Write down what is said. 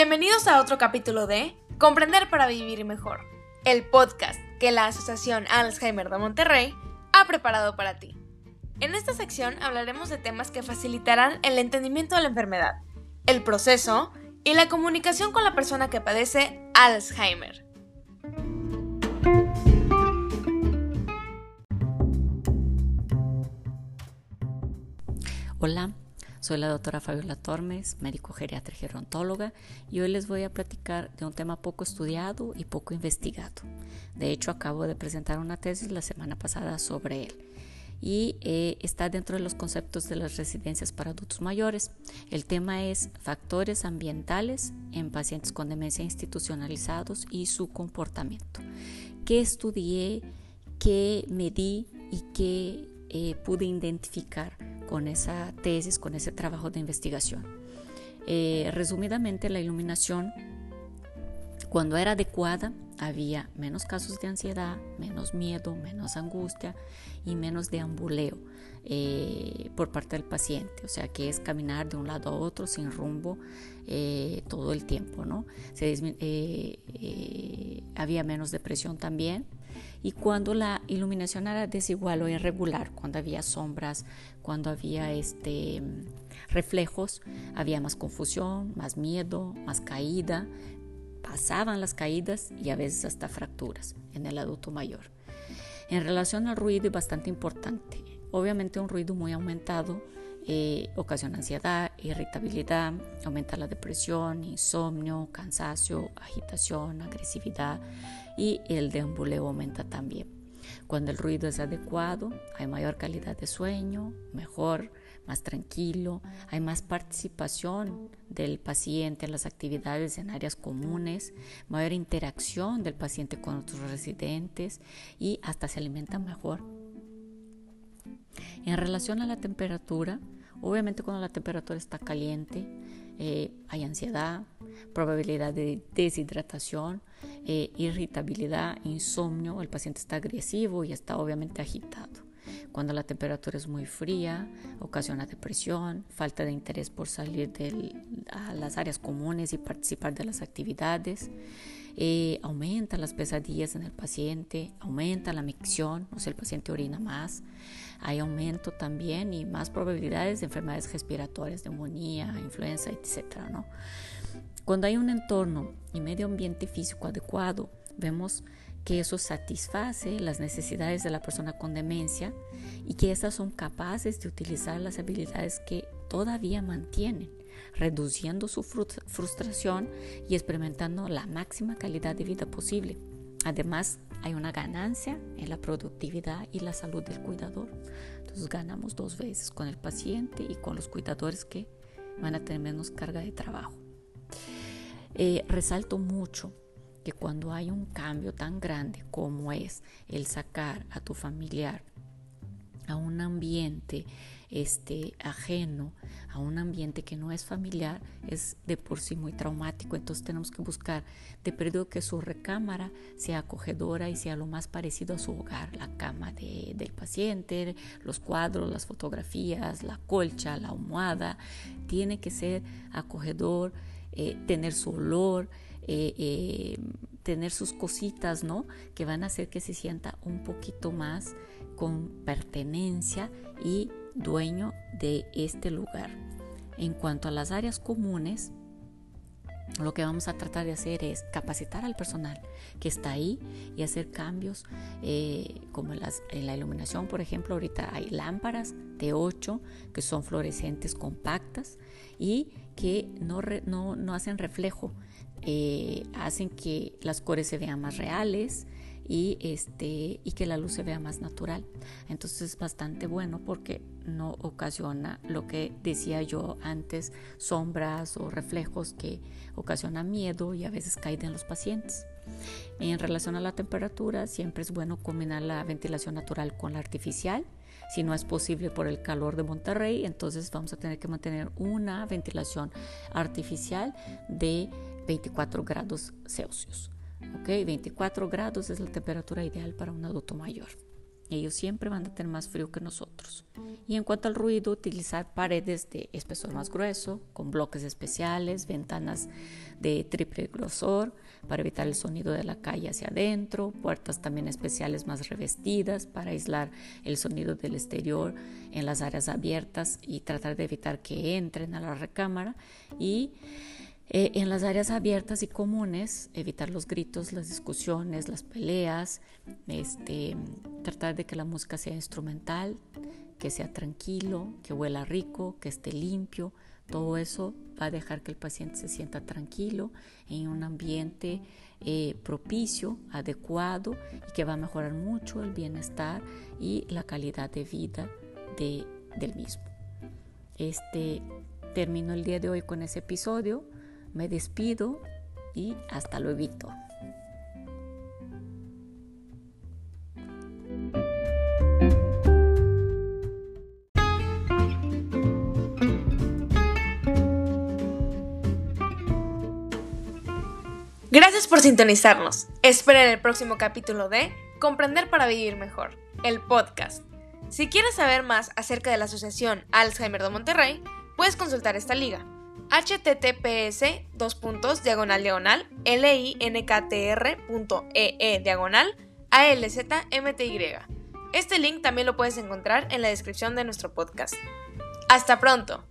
Bienvenidos a otro capítulo de Comprender para Vivir Mejor, el podcast que la Asociación Alzheimer de Monterrey ha preparado para ti. En esta sección hablaremos de temas que facilitarán el entendimiento de la enfermedad, el proceso y la comunicación con la persona que padece Alzheimer. Hola, soy la doctora Fabiola Tormes, médico geriatra y gerontóloga, y hoy les voy a platicar de un tema poco estudiado y poco investigado. De hecho, acabo de presentar una tesis la semana pasada sobre él y eh, está dentro de los conceptos de las residencias para adultos mayores. El tema es factores ambientales en pacientes con demencia institucionalizados y su comportamiento. ¿Qué estudié, qué medí y qué eh, pude identificar? Con esa tesis, con ese trabajo de investigación. Eh, resumidamente, la iluminación, cuando era adecuada, había menos casos de ansiedad, menos miedo, menos angustia y menos deambuleo eh, por parte del paciente. O sea, que es caminar de un lado a otro sin rumbo eh, todo el tiempo. ¿no? había menos depresión también, y cuando la iluminación era desigual o irregular, cuando había sombras, cuando había este, reflejos, había más confusión, más miedo, más caída, pasaban las caídas y a veces hasta fracturas en el adulto mayor. En relación al ruido es bastante importante. Obviamente un ruido muy aumentado eh, ocasiona ansiedad, irritabilidad, aumenta la depresión, insomnio, cansancio, agitación, agresividad y el deambuleo aumenta también. Cuando el ruido es adecuado, hay mayor calidad de sueño, mejor, más tranquilo, hay más participación del paciente en las actividades en áreas comunes, mayor interacción del paciente con otros residentes y hasta se alimenta mejor. En relación a la temperatura, obviamente cuando la temperatura está caliente, eh, hay ansiedad, probabilidad de deshidratación, eh, irritabilidad, insomnio, el paciente está agresivo y está obviamente agitado. Cuando la temperatura es muy fría, ocasiona depresión, falta de interés por salir a las áreas comunes y participar de las actividades. Eh, aumenta las pesadillas en el paciente, aumenta la micción, o sea, el paciente orina más. Hay aumento también y más probabilidades de enfermedades respiratorias, neumonía, influenza, etc. Cuando hay un entorno y medio ambiente físico adecuado, vemos que eso satisface las necesidades de la persona con demencia y que estas son capaces de utilizar las habilidades que todavía mantienen, reduciendo su frustración y experimentando la máxima calidad de vida posible. Además, hay una ganancia en la productividad y la salud del cuidador. Entonces ganamos dos veces con el paciente y con los cuidadores que van a tener menos carga de trabajo. Eh, resalto mucho que cuando hay un cambio tan grande como es el sacar a tu familiar a un ambiente este, ajeno, a un ambiente que no es familiar, es de por sí muy traumático. Entonces tenemos que buscar de periodo que su recámara sea acogedora y sea lo más parecido a su hogar, la cama del paciente, los cuadros, las fotografías, la colcha, la almohada, tiene que ser acogedor, eh, tener su olor, eh, eh, tener sus cositas, ¿no? Que van a hacer que se sienta un poquito más con pertenencia y dueño de este lugar. En cuanto a las áreas comunes, lo que vamos a tratar de hacer es capacitar al personal que está ahí y hacer cambios eh, como en, la iluminación, por ejemplo, ahorita hay lámparas de 8 que son fluorescentes compactas y que no, no, no hacen reflejo, eh, hacen que las cores se vean más reales y, este, y que la luz se vea más natural. Entonces es bastante bueno porque no ocasiona lo que decía yo antes, sombras o reflejos que ocasionan miedo y a veces caen en los pacientes. En relación a la temperatura, siempre es bueno combinar la ventilación natural con la artificial. Si no es posible por el calor de Monterrey, entonces vamos a tener que mantener una ventilación artificial de 24 grados Celsius. ¿Ok? 24 grados es la temperatura ideal para un adulto mayor. Ellos siempre van a tener más frío que nosotros. Y en cuanto al ruido, utilizar paredes de espesor más grueso, con bloques especiales, ventanas de triple grosor para evitar el sonido de la calle hacia adentro, puertas también especiales más revestidas para aislar el sonido del exterior en las áreas abiertas y tratar de evitar que entren a la recámara y eh, en las áreas abiertas y comunes, evitar los gritos, las discusiones, las peleas, este, tratar de que la música sea instrumental, que sea tranquilo, que huela rico, que esté limpio. Todo eso va a dejar que el paciente se sienta tranquilo en un ambiente eh, propicio, adecuado y que va a mejorar mucho el bienestar y la calidad de vida de, del mismo. Este, termino el día de hoy con ese episodio. Me despido y hasta luego. Gracias por sintonizarnos. Esperen el próximo capítulo de Comprender para Vivir Mejor, el podcast. Si quieres saber más acerca de la Asociación Alzheimer de Monterrey, puedes consultar esta liga https dos puntos diagonal diagonal linktr.ee e diagonal alzmty. Este link también lo puedes encontrar en la descripción de nuestro podcast. Hasta pronto.